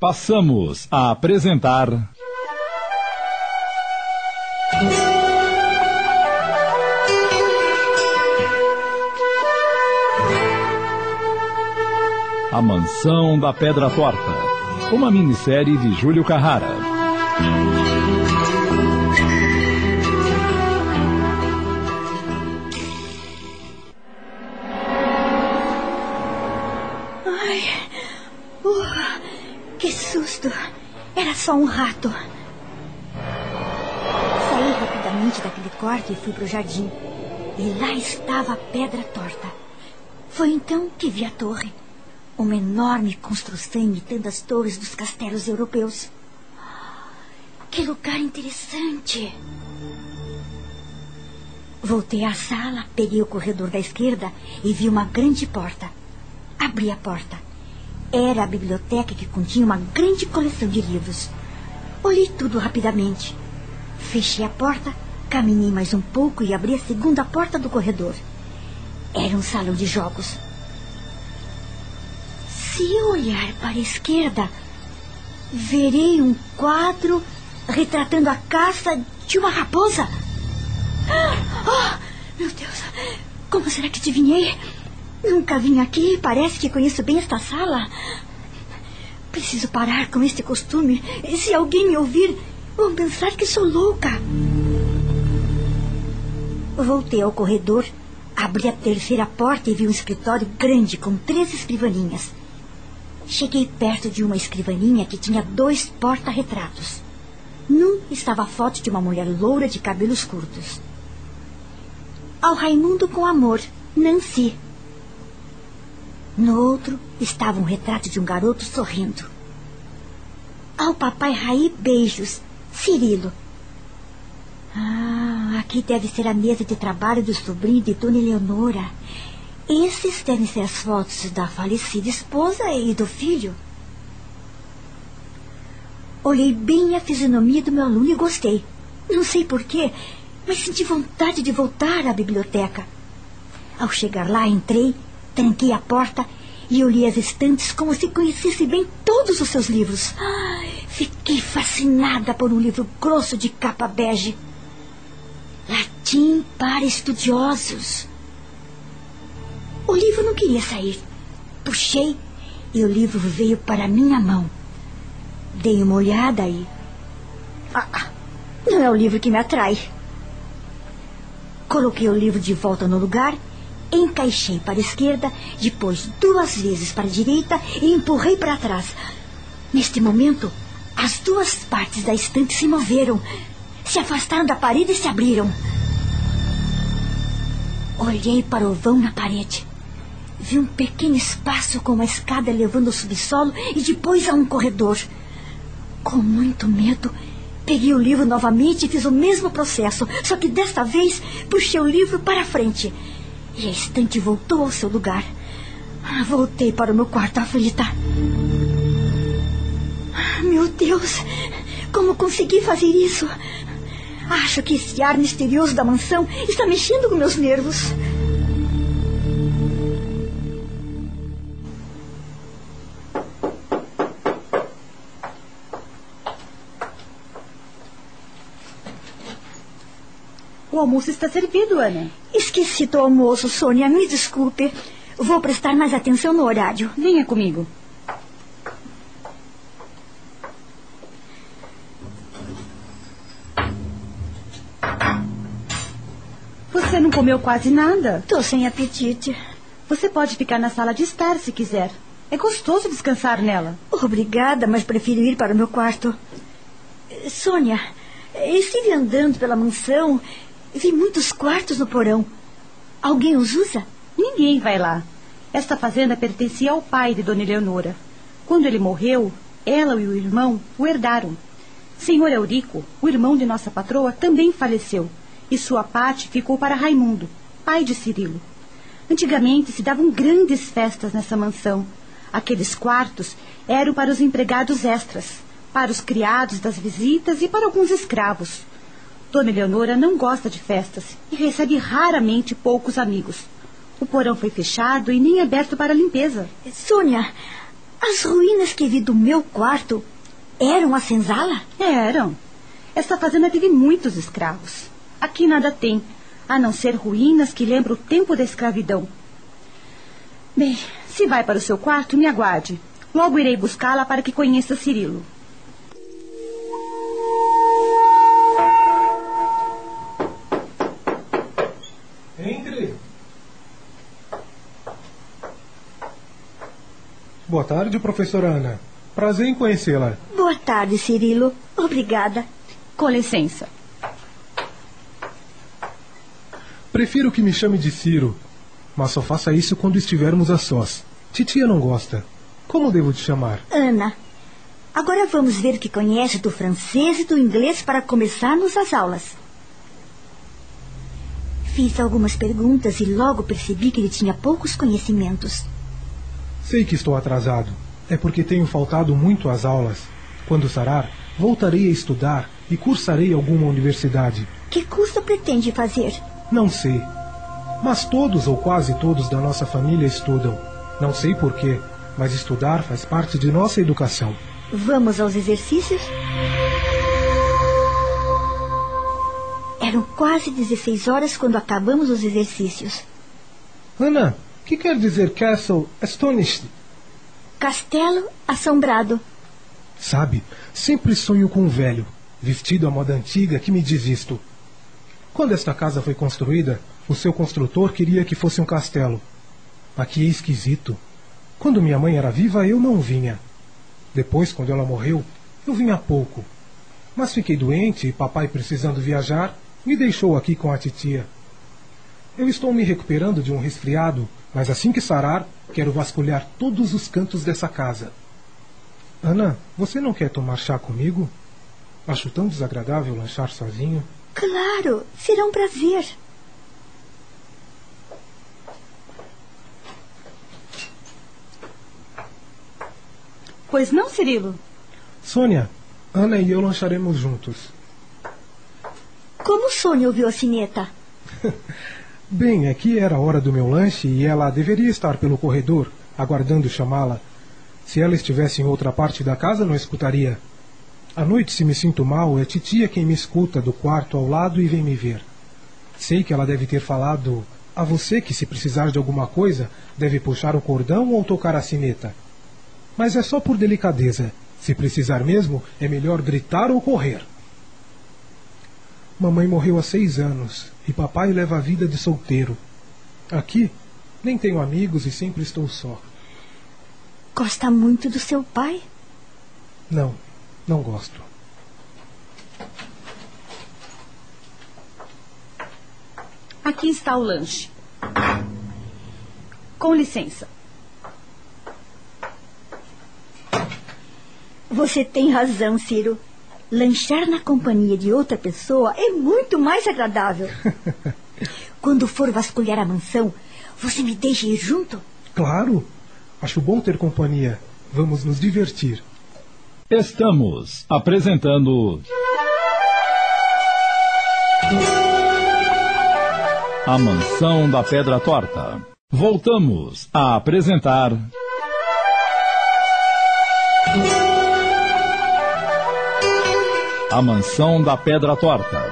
Passamos a apresentar. A Mansão da Pedra Torta. Uma minissérie de Júlio Carrara. Só um rato. Saí rapidamente daquele quarto e fui para o jardim. E lá estava a pedra torta. Foi então que vi a torre. Uma enorme construção imitando as torres dos castelos europeus. Que lugar interessante! Voltei à sala, peguei o corredor da esquerda e vi uma grande porta. Abri a porta. Era a biblioteca que continha uma grande coleção de livros. Olhei tudo rapidamente. Fechei a porta, caminhei mais um pouco e abri a segunda porta do corredor. Era um salão de jogos. Se eu olhar para a esquerda, verei um quadro retratando a caça de uma raposa. Oh, meu Deus, como será que adivinhei? Nunca vim aqui, parece que conheço bem esta sala. Preciso parar com este costume. Se alguém me ouvir, vão pensar que sou louca. Voltei ao corredor, abri a terceira porta e vi um escritório grande com três escrivaninhas. Cheguei perto de uma escrivaninha que tinha dois porta-retratos. Num estava a foto de uma mulher loura de cabelos curtos. Ao Raimundo com amor, Nancy. No outro estava um retrato de um garoto sorrindo. Ao papai Raí, beijos, Cirilo. Ah, aqui deve ser a mesa de trabalho do sobrinho de Dona Eleonora. Esses devem ser as fotos da falecida esposa e do filho. Olhei bem a fisionomia do meu aluno e gostei. Não sei porquê, mas senti vontade de voltar à biblioteca. Ao chegar lá, entrei, tranquei a porta e olhei as estantes como se conhecesse bem todos os seus livros. Fiquei fascinada por um livro grosso de capa bege. Latim para estudiosos. O livro não queria sair. Puxei e o livro veio para minha mão. Dei uma olhada e. Ah, não é o livro que me atrai. Coloquei o livro de volta no lugar, encaixei para a esquerda, depois duas vezes para a direita e empurrei para trás. Neste momento, as duas partes da estante se moveram, se afastaram da parede e se abriram. Olhei para o vão na parede. Vi um pequeno espaço com uma escada levando ao subsolo e depois a um corredor. Com muito medo, peguei o livro novamente e fiz o mesmo processo, só que desta vez puxei o livro para frente. E a estante voltou ao seu lugar. Ah, voltei para o meu quarto aflita. Ah, meu Deus, como consegui fazer isso? Acho que esse ar misterioso da mansão está mexendo com meus nervos. O almoço está servido, Ana. Esqueci do almoço, Sônia. Me desculpe. Vou prestar mais atenção no horário. Venha comigo. Você não comeu quase nada. Tô sem apetite. Você pode ficar na sala de estar se quiser. É gostoso descansar nela. Obrigada, mas prefiro ir para o meu quarto. Sônia, estive andando pela mansão. Vi muitos quartos no porão. Alguém os usa? Ninguém vai lá. Esta fazenda pertencia ao pai de Dona Eleonora. Quando ele morreu, ela e o irmão o herdaram. Senhor Eurico, o irmão de nossa patroa, também faleceu, e sua parte ficou para Raimundo, pai de Cirilo. Antigamente se davam grandes festas nessa mansão. Aqueles quartos eram para os empregados extras, para os criados das visitas e para alguns escravos. Dona Eleonora não gosta de festas e recebe raramente poucos amigos. O porão foi fechado e nem aberto para limpeza. Sônia, As ruínas que vi do meu quarto eram a senzala? Eram. Esta fazenda teve muitos escravos. Aqui nada tem, a não ser ruínas que lembram o tempo da escravidão. Bem, se vai para o seu quarto, me aguarde. Logo irei buscá-la para que conheça Cirilo. Boa tarde, professora Ana. Prazer em conhecê-la. Boa tarde, Cirilo. Obrigada. Com licença. Prefiro que me chame de Ciro, mas só faça isso quando estivermos a sós. Titia não gosta. Como devo te chamar? Ana. Agora vamos ver o que conhece do francês e do inglês para começarmos as aulas. Fiz algumas perguntas e logo percebi que ele tinha poucos conhecimentos. Sei que estou atrasado. É porque tenho faltado muito às aulas. Quando sarar, voltarei a estudar e cursarei alguma universidade. Que curso pretende fazer? Não sei. Mas todos ou quase todos da nossa família estudam. Não sei porquê, mas estudar faz parte de nossa educação. Vamos aos exercícios? Eram quase 16 horas quando acabamos os exercícios. Ana, que quer dizer Castle Astonished? Castelo assombrado. Sabe, sempre sonho com um velho, vestido à moda antiga, que me diz isto. Quando esta casa foi construída, o seu construtor queria que fosse um castelo. Aqui é esquisito. Quando minha mãe era viva, eu não vinha. Depois, quando ela morreu, eu vinha pouco. Mas fiquei doente e papai, precisando viajar, me deixou aqui com a titia. Eu estou me recuperando de um resfriado, mas assim que sarar, quero vasculhar todos os cantos dessa casa. Ana, você não quer tomar chá comigo? Acho tão desagradável lanchar sozinho. Claro, será um prazer. Pois não, Cirilo? Sônia, Ana e eu lancharemos juntos. Como Sônia ouviu a sineta? Bem, aqui era a hora do meu lanche e ela deveria estar pelo corredor, aguardando chamá-la. Se ela estivesse em outra parte da casa, não escutaria. À noite, se me sinto mal, é titia quem me escuta do quarto ao lado e vem me ver. Sei que ela deve ter falado a você que, se precisar de alguma coisa, deve puxar o cordão ou tocar a sineta. Mas é só por delicadeza. Se precisar mesmo, é melhor gritar ou correr. Mamãe morreu há seis anos e papai leva a vida de solteiro. Aqui, nem tenho amigos e sempre estou só. Gosta muito do seu pai? Não, não gosto. Aqui está o lanche. Com licença. Você tem razão, Ciro. Lanchar na companhia de outra pessoa é muito mais agradável. Quando for vasculhar a mansão, você me deixa ir junto? Claro. Acho bom ter companhia. Vamos nos divertir. Estamos apresentando. A Mansão da Pedra Torta. Voltamos a apresentar. A Mansão da Pedra Torta.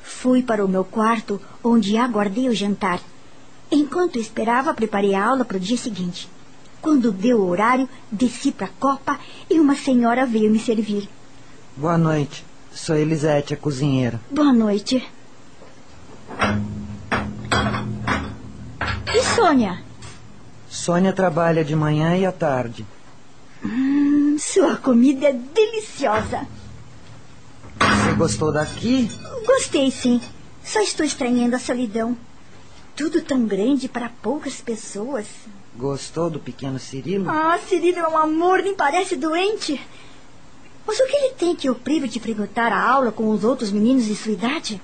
Fui para o meu quarto, onde aguardei o jantar. Enquanto esperava, preparei a aula para o dia seguinte. Quando deu o horário, desci para a copa e uma senhora veio me servir. Boa noite. Sou Elisete, a cozinheira. Boa noite. E Sônia? Sônia trabalha de manhã e à tarde. Hum, sua comida é deliciosa. Você gostou daqui? Gostei, sim. Só estou estranhando a solidão. Tudo tão grande para poucas pessoas. Gostou do pequeno Cirilo? Ah, Cirilo é um amor, nem parece doente. Mas o que ele tem que o priva de frequentar a aula com os outros meninos de sua idade?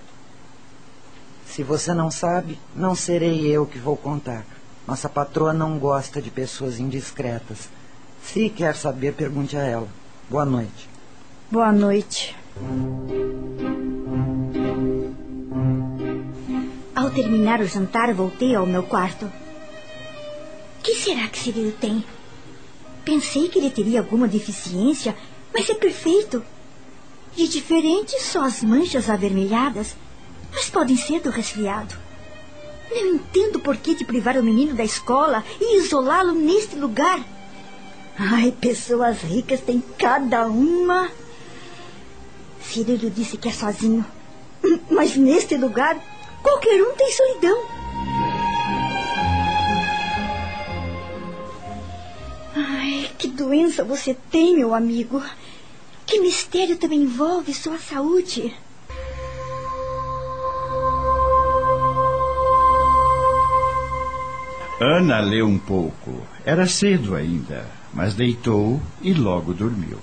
Se você não sabe, não serei eu que vou contar. Nossa patroa não gosta de pessoas indiscretas. Se quer saber, pergunte a ela. Boa noite. Boa noite. Ao terminar o jantar, voltei ao meu quarto. Que será que Cirilo tem? Pensei que ele teria alguma deficiência, mas é perfeito. De diferente só as manchas avermelhadas, mas podem ser do resfriado. Não entendo por que de privar o menino da escola e isolá-lo neste lugar. Ai, pessoas ricas têm cada uma. Cirilo disse que é sozinho. Mas neste lugar, qualquer um tem solidão. Ai, que doença você tem, meu amigo. Que mistério também envolve sua saúde. Ana leu um pouco. Era cedo ainda, mas deitou e logo dormiu.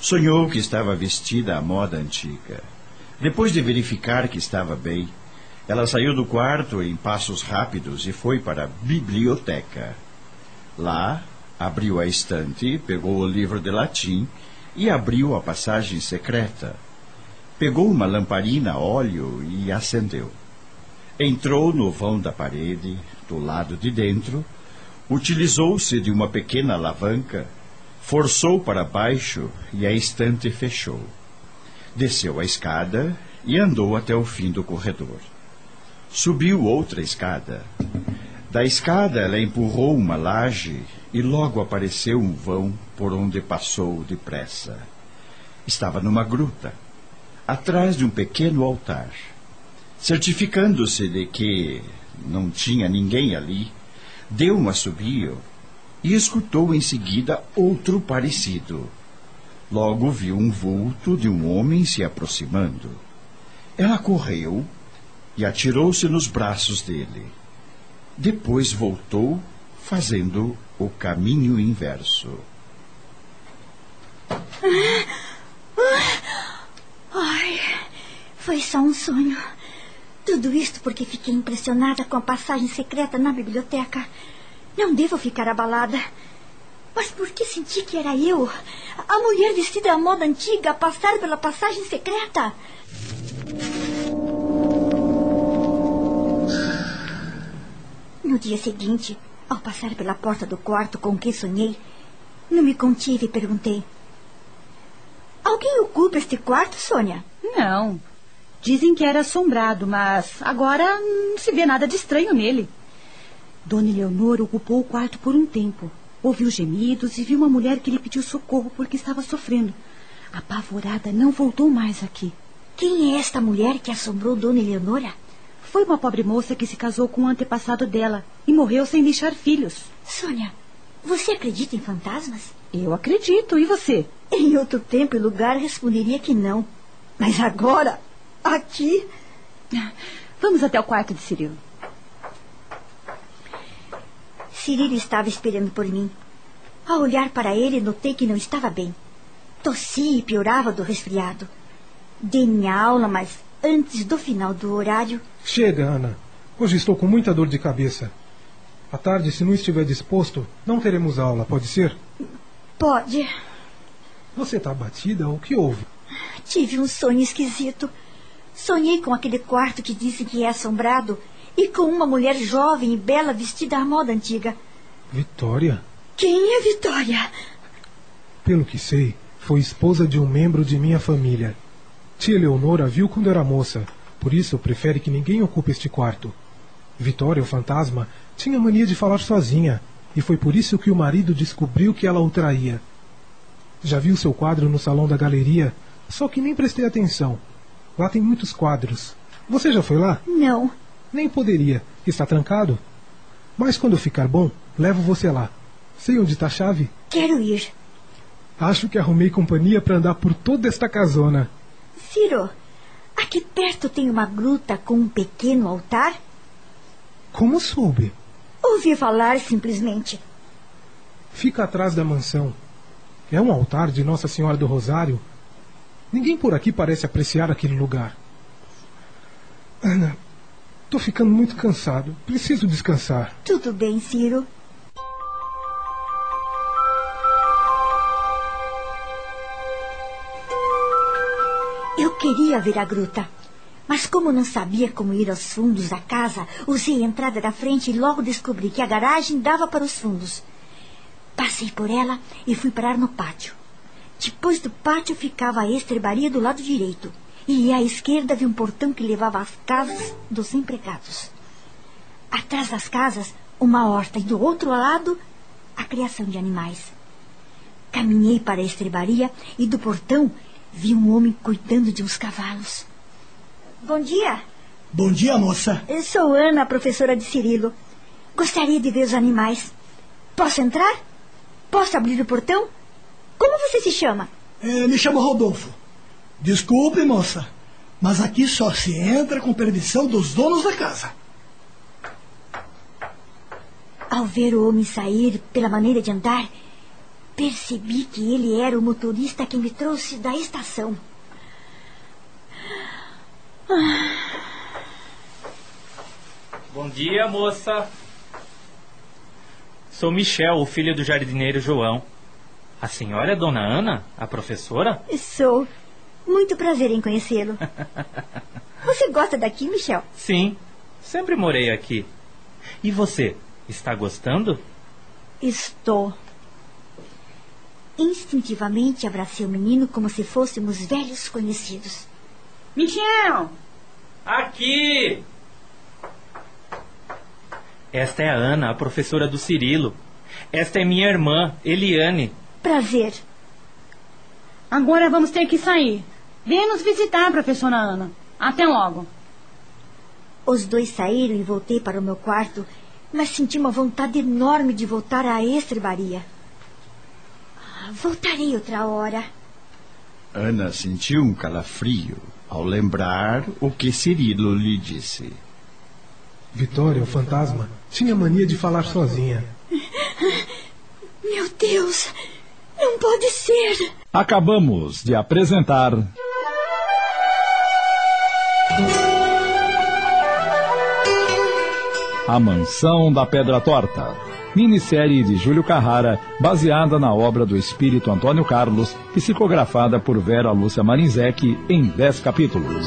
Sonhou que estava vestida à moda antiga. Depois de verificar que estava bem, ela saiu do quarto em passos rápidos e foi para a biblioteca. Lá, abriu a estante, pegou o livro de latim e abriu a passagem secreta. Pegou uma lamparina a óleo e acendeu. Entrou no vão da parede, do lado de dentro, utilizou-se de uma pequena alavanca, forçou para baixo e a estante fechou. Desceu a escada e andou até o fim do corredor. Subiu outra escada. Da escada ela empurrou uma laje e logo apareceu um vão por onde passou depressa. Estava numa gruta, atrás de um pequeno altar. Certificando-se de que não tinha ninguém ali, deu um assobio e escutou em seguida outro parecido. Logo viu um vulto de um homem se aproximando. Ela correu e atirou-se nos braços dele. Depois voltou, fazendo o caminho inverso. Ai, foi só um sonho. Tudo isto porque fiquei impressionada com a passagem secreta na biblioteca. Não devo ficar abalada. Mas por que senti que era eu, a mulher vestida à moda antiga, a passar pela passagem secreta? No dia seguinte, ao passar pela porta do quarto com que sonhei, não me contive e perguntei: Alguém ocupa este quarto, Sônia? Não. Dizem que era assombrado, mas agora não se vê nada de estranho nele. Dona Eleonora ocupou o quarto por um tempo. Ouviu gemidos e viu uma mulher que lhe pediu socorro porque estava sofrendo. Apavorada, não voltou mais aqui. Quem é esta mulher que assombrou Dona Eleonora? Foi uma pobre moça que se casou com um antepassado dela e morreu sem deixar filhos. Sônia, você acredita em fantasmas? Eu acredito. E você? Em outro tempo e lugar responderia que não. Mas agora, aqui. Vamos até o quarto de Cirilo. Cirilo estava esperando por mim. Ao olhar para ele, notei que não estava bem. Tossia e piorava do resfriado. Dei minha aula, mas antes do final do horário. Chega, Ana. Hoje estou com muita dor de cabeça. À tarde, se não estiver disposto, não teremos aula, pode ser? Pode. Você está abatida? O que houve? Tive um sonho esquisito. Sonhei com aquele quarto que dizem que é assombrado e com uma mulher jovem e bela vestida à moda antiga. Vitória? Quem é Vitória? Pelo que sei, foi esposa de um membro de minha família. Tia Leonora viu quando era moça, por isso prefere que ninguém ocupe este quarto. Vitória, o fantasma, tinha mania de falar sozinha, e foi por isso que o marido descobriu que ela o traía. Já viu seu quadro no salão da galeria, só que nem prestei atenção. Lá tem muitos quadros. Você já foi lá? Não. Nem poderia. Está trancado? Mas quando ficar bom, levo você lá. Sei onde está a chave? Quero ir. Acho que arrumei companhia para andar por toda esta casona. Ciro, aqui perto tem uma gruta com um pequeno altar? Como soube? Ouvi falar simplesmente. Fica atrás da mansão. É um altar de Nossa Senhora do Rosário. Ninguém por aqui parece apreciar aquele lugar. Ana, estou ficando muito cansado. Preciso descansar. Tudo bem, Ciro. Eu queria ver a gruta, Mas como não sabia como ir aos fundos da casa, usei a entrada da frente e logo descobri que a garagem dava para os fundos. Passei por ela e fui parar no pátio. Depois do pátio ficava a estrebaria do lado direito. E à esquerda havia um portão que levava às casas dos empregados. Atrás das casas, uma horta e do outro lado, a criação de animais. Caminhei para a estrebaria e do portão vi um homem cuidando de uns cavalos. Bom dia. Bom dia, moça. Eu sou Ana, professora de Cirilo. Gostaria de ver os animais. Posso entrar? Posso abrir o portão? Como você se chama? É, me chamo Rodolfo. Desculpe, moça, mas aqui só se entra com permissão dos donos da casa. Ao ver o homem sair pela maneira de andar, percebi que ele era o motorista que me trouxe da estação. Bom dia, moça. Sou Michel, o filho do jardineiro João. A senhora é Dona Ana, a professora? Sou. Muito prazer em conhecê-lo. Você gosta daqui, Michel? Sim, sempre morei aqui. E você, está gostando? Estou. Instintivamente abracei o menino como se fôssemos velhos conhecidos. Michel! Aqui! Esta é a Ana, a professora do Cirilo. Esta é minha irmã, Eliane. Prazer. Agora vamos ter que sair. Venha nos visitar, professora Ana. Até logo. Os dois saíram e voltei para o meu quarto, mas senti uma vontade enorme de voltar à estrebaria. Voltarei outra hora. Ana sentiu um calafrio ao lembrar o que Cirilo lhe disse. Vitória, o fantasma, tinha mania de falar sozinha. Meu Deus! Não pode ser! Acabamos de apresentar. A Mansão da Pedra Torta. Minissérie de Júlio Carrara, baseada na obra do espírito Antônio Carlos, psicografada por Vera Lúcia Marinzec em 10 capítulos.